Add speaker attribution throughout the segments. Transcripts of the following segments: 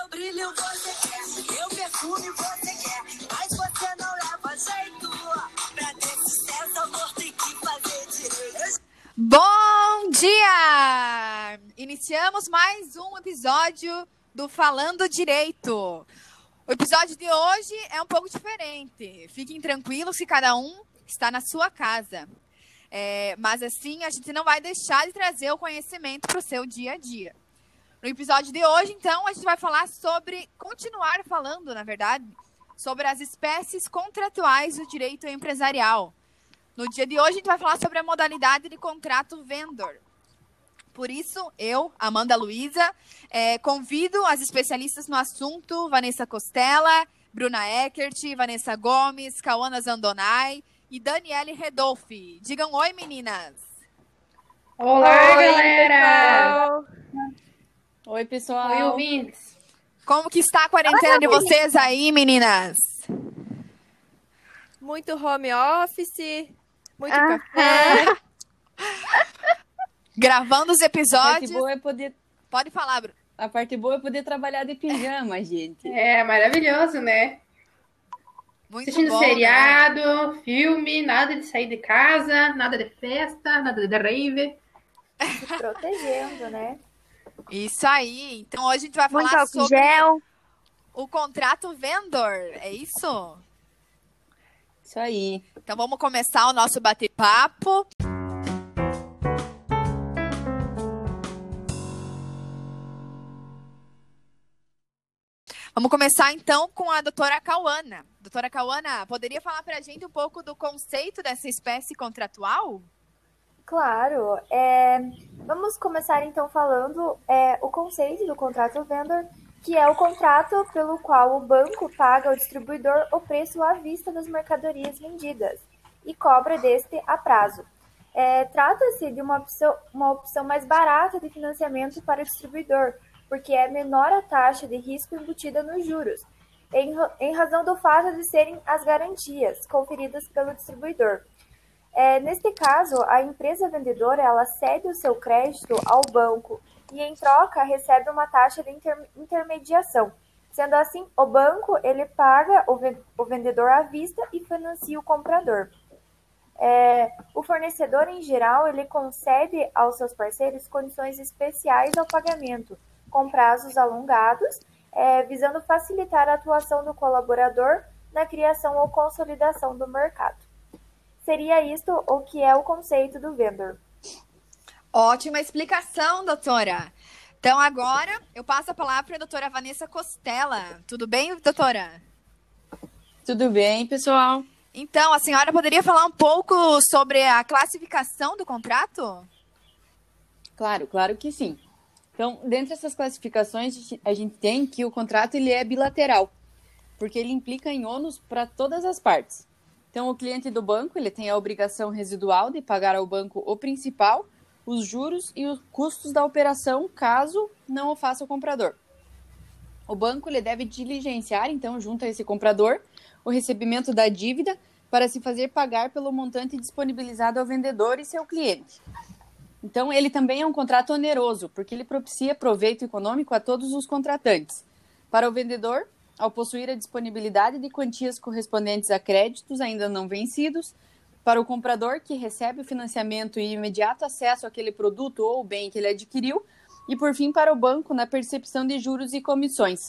Speaker 1: Meu brilho você quer, meu perfume você quer, mas você não leva jeito. Pra ter sucesso, amor tem que fazer direito.
Speaker 2: Bom dia! Iniciamos mais um episódio do Falando Direito. O episódio de hoje é um pouco diferente. Fiquem tranquilos que cada um está na sua casa. É, mas assim, a gente não vai deixar de trazer o conhecimento para o seu dia a dia. No episódio de hoje, então, a gente vai falar sobre, continuar falando, na verdade, sobre as espécies contratuais do direito empresarial. No dia de hoje, a gente vai falar sobre a modalidade de contrato vendor. Por isso, eu, Amanda Luiza, é, convido as especialistas no assunto, Vanessa Costela, Bruna Eckert, Vanessa Gomes, Cauana Zandonai e Daniele Redolfi. Digam oi, meninas!
Speaker 3: Olá,
Speaker 4: Oi,
Speaker 3: galera!
Speaker 4: Oi, pessoal.
Speaker 3: Oi, ouvintes!
Speaker 2: Como que está a quarentena de vocês aí, meninas?
Speaker 5: Muito home office, muito
Speaker 4: Ah.
Speaker 5: café.
Speaker 2: Gravando os
Speaker 4: A parte
Speaker 2: episódios.
Speaker 4: boa é poder,
Speaker 2: Pode falar, Bruno.
Speaker 4: a parte boa é poder trabalhar de pijama, gente.
Speaker 3: É maravilhoso, né?
Speaker 2: Muito
Speaker 3: Assistindo
Speaker 2: bom, né?
Speaker 3: seriado, filme, nada de sair de casa, nada de festa, nada de rave.
Speaker 5: Se protegendo, né?
Speaker 2: Isso aí. Então hoje a gente vai
Speaker 6: Muito
Speaker 2: falar
Speaker 6: álcool
Speaker 2: sobre
Speaker 6: gel.
Speaker 2: o contrato vendor. É isso?
Speaker 4: Isso aí.
Speaker 2: Então vamos começar o nosso bate-papo. Vamos começar então com a doutora Cauana. Doutora Cauana, poderia falar para a gente um pouco do conceito dessa espécie contratual?
Speaker 5: Claro. é, vamos começar então falando é, o conceito do contrato vendor, que é o contrato pelo qual o banco paga ao distribuidor o preço à vista das mercadorias vendidas e cobra deste a prazo. É, Trata-se de uma opção, uma opção mais barata de financiamento para o distribuidor, porque é menor a taxa de risco embutida nos juros, em, em razão do fato de serem as garantias conferidas pelo distribuidor. É, neste caso, a empresa vendedora ela cede o seu crédito ao banco e, em troca, recebe uma taxa de inter- intermediação. Sendo assim, o banco ele paga o, ven- o vendedor à vista e financia o comprador. É, o fornecedor, em geral, ele concede aos seus parceiros condições especiais ao pagamento, com prazos alongados, é, visando facilitar a atuação do colaborador na criação ou consolidação do mercado. Seria isto o que é o conceito do vendor.
Speaker 2: Ótima explicação, doutora. Então agora eu passo a palavra para a doutora Vanessa Costela. Tudo bem, doutora?
Speaker 4: Tudo bem, pessoal?
Speaker 2: Então, a senhora poderia falar um pouco sobre a classificação do contrato?
Speaker 4: Claro, claro que sim. Então, dentre essas classificações, a gente- a gente tem que o contrato ele é bilateral, porque ele implica em ônus para todas as partes. Então, o cliente do banco ele tem a obrigação residual de pagar ao banco o principal, os juros e os custos da operação, caso não o faça o comprador. O banco ele deve diligenciar, então, junto a esse comprador, o recebimento da dívida para se fazer pagar pelo montante disponibilizado ao vendedor e seu cliente. Então, ele também é um contrato oneroso, porque ele propicia proveito econômico a todos os contratantes. Para o vendedor, ao possuir a disponibilidade de quantias correspondentes a créditos ainda não vencidos, para o comprador, que recebe o financiamento e imediato acesso àquele produto ou bem que ele adquiriu, e por fim, para o banco, na percepção de juros e comissões.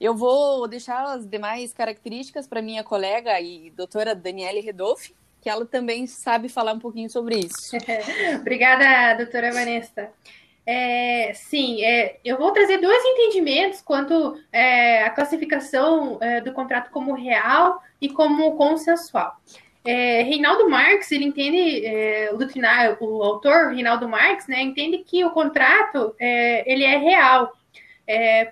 Speaker 4: Eu vou deixar as demais características para minha colega e doutora Daniele Redolfi, que ela também sabe falar um pouquinho sobre isso.
Speaker 3: Obrigada, doutora Vanessa. É, sim, é, eu vou trazer dois entendimentos quanto é, à classificação é, do contrato como real e como consensual. É, Reinaldo Marx, ele entende, é, o, autor Reinaldo Marx, né, entende que o contrato ele é real,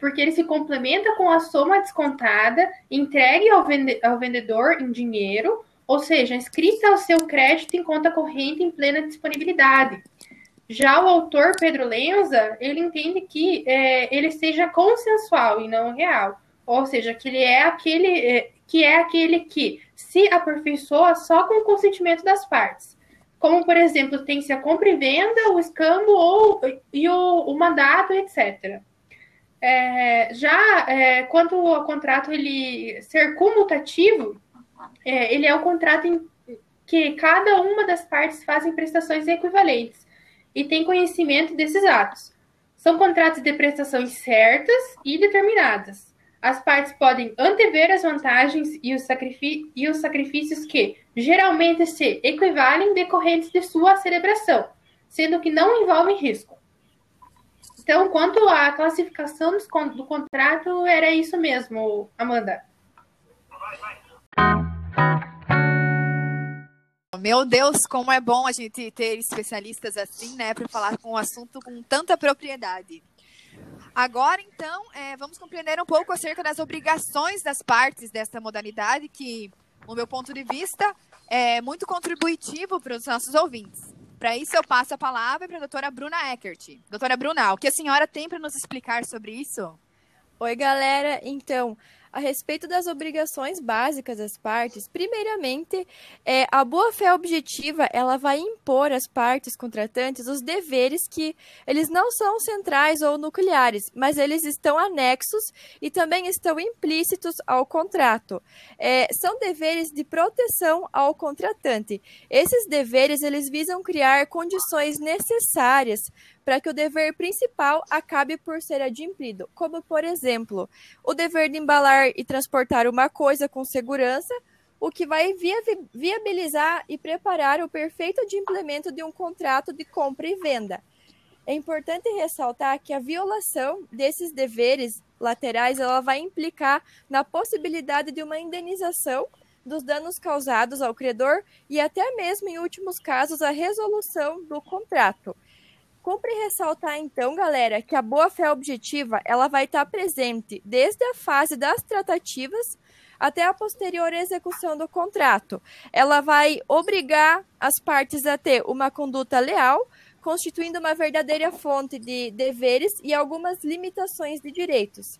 Speaker 3: porque ele se complementa com a soma descontada entregue ao, vende, ao vendedor em dinheiro, ou seja, inscrita ao seu crédito em conta corrente em plena disponibilidade. Já o autor Pedro Lenza, ele entende que é, ele seja consensual e não real, ou seja, que ele é aquele é, que é aquele que se aperfeiçoa só com o consentimento das partes. Como, por exemplo, tem-se a compra e venda, o escambo ou, e o, o mandato, etc. É, já é, quando o contrato ele ser comutativo, é, ele é o contrato em que cada uma das partes fazem prestações equivalentes e tem conhecimento desses atos. São contratos de prestações certas e determinadas. As partes podem antever as vantagens e os, e os sacrifícios que geralmente se equivalem decorrentes de sua celebração, sendo que não envolvem risco. Então, quanto à classificação do contrato, era isso mesmo, Amanda.
Speaker 2: Meu Deus, como é bom a gente ter especialistas assim, né, para falar com um assunto com tanta propriedade. Agora, então, é, vamos compreender um pouco acerca das obrigações das partes desta modalidade, que, no meu ponto de vista, é muito contributivo para os nossos ouvintes. Para isso, eu passo a palavra para a doutora Bruna Eckert. Doutora Bruna, o que a senhora tem para nos explicar sobre isso?
Speaker 6: Oi, galera. Então, a respeito das obrigações básicas das partes, primeiramente, é, a boa-fé objetiva ela vai impor às partes contratantes os deveres que eles não são centrais ou nucleares, mas eles estão anexos e também estão implícitos ao contrato. É, são deveres de proteção ao contratante. Esses deveres eles visam criar condições necessárias para que o dever principal acabe por ser adimplido, como, por exemplo, o dever de embalar e transportar uma coisa com segurança, o que vai viabilizar e preparar o perfeito adimplemento de um contrato de compra e venda. É importante ressaltar que a violação desses deveres laterais ela vai implicar na possibilidade de uma indenização dos danos causados ao credor e até mesmo, em últimos casos, a resolução do contrato. Cumpre ressaltar então, galera, que a boa-fé objetiva ela vai estar presente desde a fase das tratativas até a posterior execução do contrato. Ela vai obrigar as partes a ter uma conduta leal, constituindo uma verdadeira fonte de deveres e algumas limitações de direitos.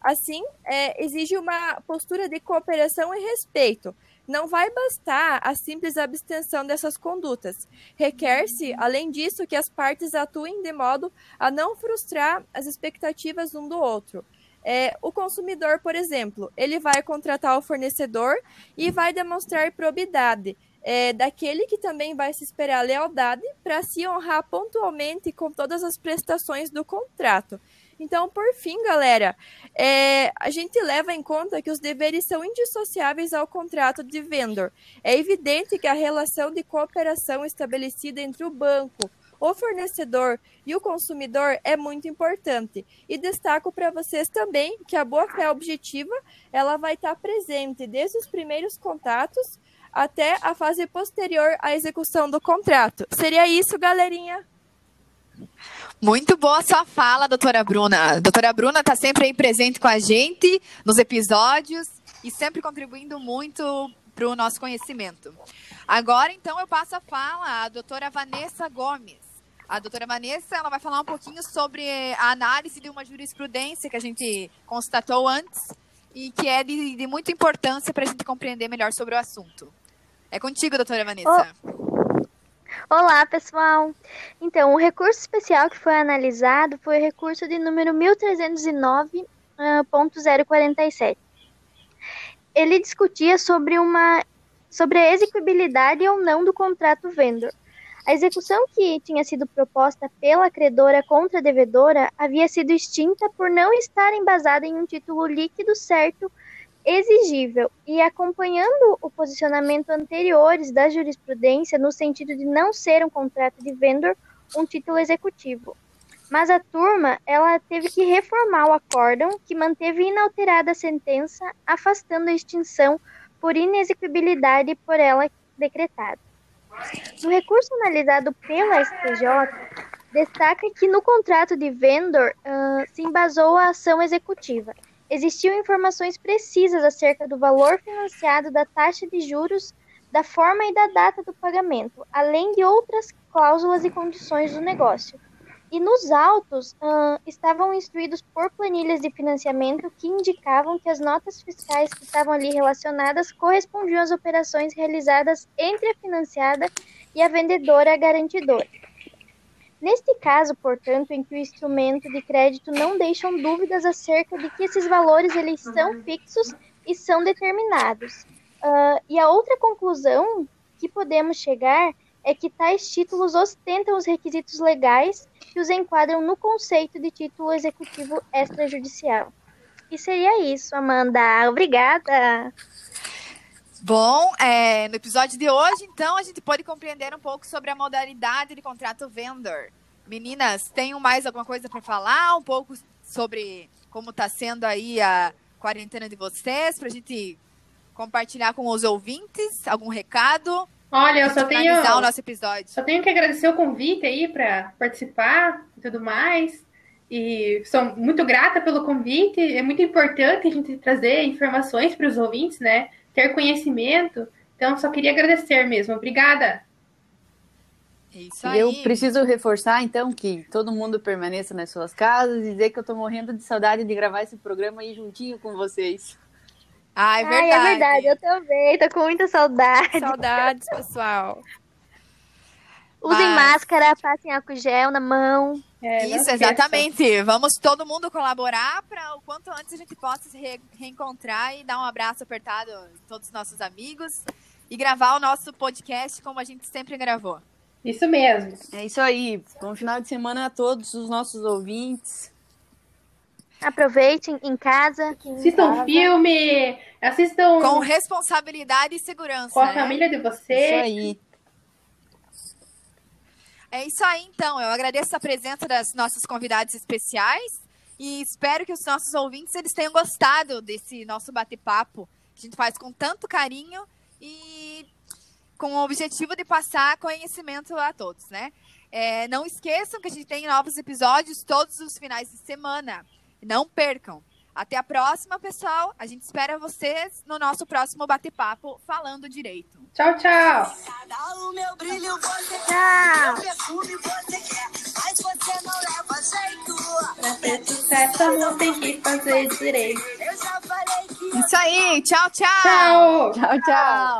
Speaker 6: Assim, é, exige uma postura de cooperação e respeito, não vai bastar a simples abstenção dessas condutas. Requer-se, além disso, que as partes atuem de modo a não frustrar as expectativas um do outro. É, o consumidor, por exemplo, ele vai contratar o fornecedor e vai demonstrar probidade. É, daquele que também vai se esperar lealdade para se honrar pontualmente com todas as prestações do contrato. Então, por fim, galera, é, a gente leva em conta que os deveres são indissociáveis ao contrato de vendor. É evidente que a relação de cooperação estabelecida entre o banco, o fornecedor e o consumidor é muito importante. E destaco para vocês também que a boa-fé objetiva ela vai estar presente desde os primeiros contatos até a fase posterior à execução do contrato. Seria isso, galerinha?
Speaker 2: Muito boa sua fala, doutora Bruna. Doutora Bruna está sempre aí presente com a gente nos episódios e sempre contribuindo muito para o nosso conhecimento. Agora, então, eu passo a fala à doutora Vanessa Gomes. A doutora Vanessa ela vai falar um pouquinho sobre a análise de uma jurisprudência que a gente constatou antes e que é de, de muita importância para a gente compreender melhor sobre o assunto. É contigo, doutora Vanessa.
Speaker 7: Oh. Olá, pessoal! Então, o recurso especial que foi analisado foi o recurso de número 1309.047. Ah, Ele discutia sobre, uma, sobre a execuibilidade ou não do contrato vendor. A execução que tinha sido proposta pela credora contra a devedora havia sido extinta por não estar embasada em um título líquido certo exigível e acompanhando o posicionamento anteriores da jurisprudência no sentido de não ser um contrato de vendor um título executivo. Mas a turma, ela teve que reformar o acórdão, que manteve inalterada a sentença, afastando a extinção por inexequibilidade por ela decretada. No recurso analisado pela STJ, destaca que no contrato de vendor uh, se embasou a ação executiva Existiam informações precisas acerca do valor financiado, da taxa de juros, da forma e da data do pagamento, além de outras cláusulas e condições do negócio. E nos autos uh, estavam instruídos por planilhas de financiamento que indicavam que as notas fiscais que estavam ali relacionadas correspondiam às operações realizadas entre a financiada e a vendedora garantidora. Neste caso, portanto, em que o instrumento de crédito não deixam dúvidas acerca de que esses valores eles são fixos e são determinados. Uh, e a outra conclusão que podemos chegar é que tais títulos ostentam os requisitos legais que os enquadram no conceito de título executivo extrajudicial. E seria isso, Amanda. Obrigada.
Speaker 2: Bom, é, no episódio de hoje, então, a gente pode compreender um pouco sobre a modalidade de contrato vendor. Meninas, tenham mais alguma coisa para falar? Um pouco sobre como está sendo aí a quarentena de vocês, para a gente compartilhar com os ouvintes? Algum recado?
Speaker 3: Olha, eu só tenho,
Speaker 2: o nosso episódio.
Speaker 3: só tenho que agradecer o convite aí para participar e tudo mais. E sou muito grata pelo convite. É muito importante a gente trazer informações para os ouvintes, né? Ter conhecimento. Então, só queria agradecer mesmo. Obrigada.
Speaker 2: É isso aí.
Speaker 4: Eu preciso reforçar, então, que todo mundo permaneça nas suas casas e dizer que eu tô morrendo de saudade de gravar esse programa aí juntinho com vocês.
Speaker 2: Ah, é verdade.
Speaker 7: Ai, é verdade, eu também, tô com muita saudade.
Speaker 6: Saudades, pessoal.
Speaker 7: Usem
Speaker 2: Mas-
Speaker 7: máscara, passem álcool gel na mão.
Speaker 3: É,
Speaker 2: Isso,
Speaker 3: esqueçam.
Speaker 2: exatamente. Vamos todo mundo colaborar para o quanto antes a gente possa se re- reencontrar e dar um abraço apertado a todos os nossos amigos e gravar o nosso podcast como a gente sempre gravou.
Speaker 3: Isso mesmo.
Speaker 4: É isso aí. Bom final de semana a todos os nossos ouvintes.
Speaker 7: Aproveitem em casa.
Speaker 3: Assistam um filme, assistam
Speaker 2: Com responsabilidade e segurança.
Speaker 3: com a
Speaker 2: né?
Speaker 3: família de
Speaker 4: Isso
Speaker 3: vocês.
Speaker 4: aí.
Speaker 2: É isso aí, então. Eu agradeço a presença das nossas convidadas especiais e espero que os nossos ouvintes eles tenham gostado desse nosso bate-papo que a gente faz com tanto carinho e com o objetivo de passar conhecimento a todos, né? É, não esqueçam que a gente tem novos episódios todos os finais de semana. Não percam. Até a próxima, pessoal. A gente espera vocês no nosso próximo bate-papo falando direito.
Speaker 3: Tchau, tchau.
Speaker 1: Dá o meu brilho, você quer.
Speaker 7: Tchau.
Speaker 1: Meu perfume, você quer. Mas você não leva jeito.
Speaker 3: Pra ter sucesso, não tem que fazer direito.
Speaker 1: Eu já falei que
Speaker 2: Isso aí. Tchau, tchau.
Speaker 3: Tchau.
Speaker 4: Tchau, tchau.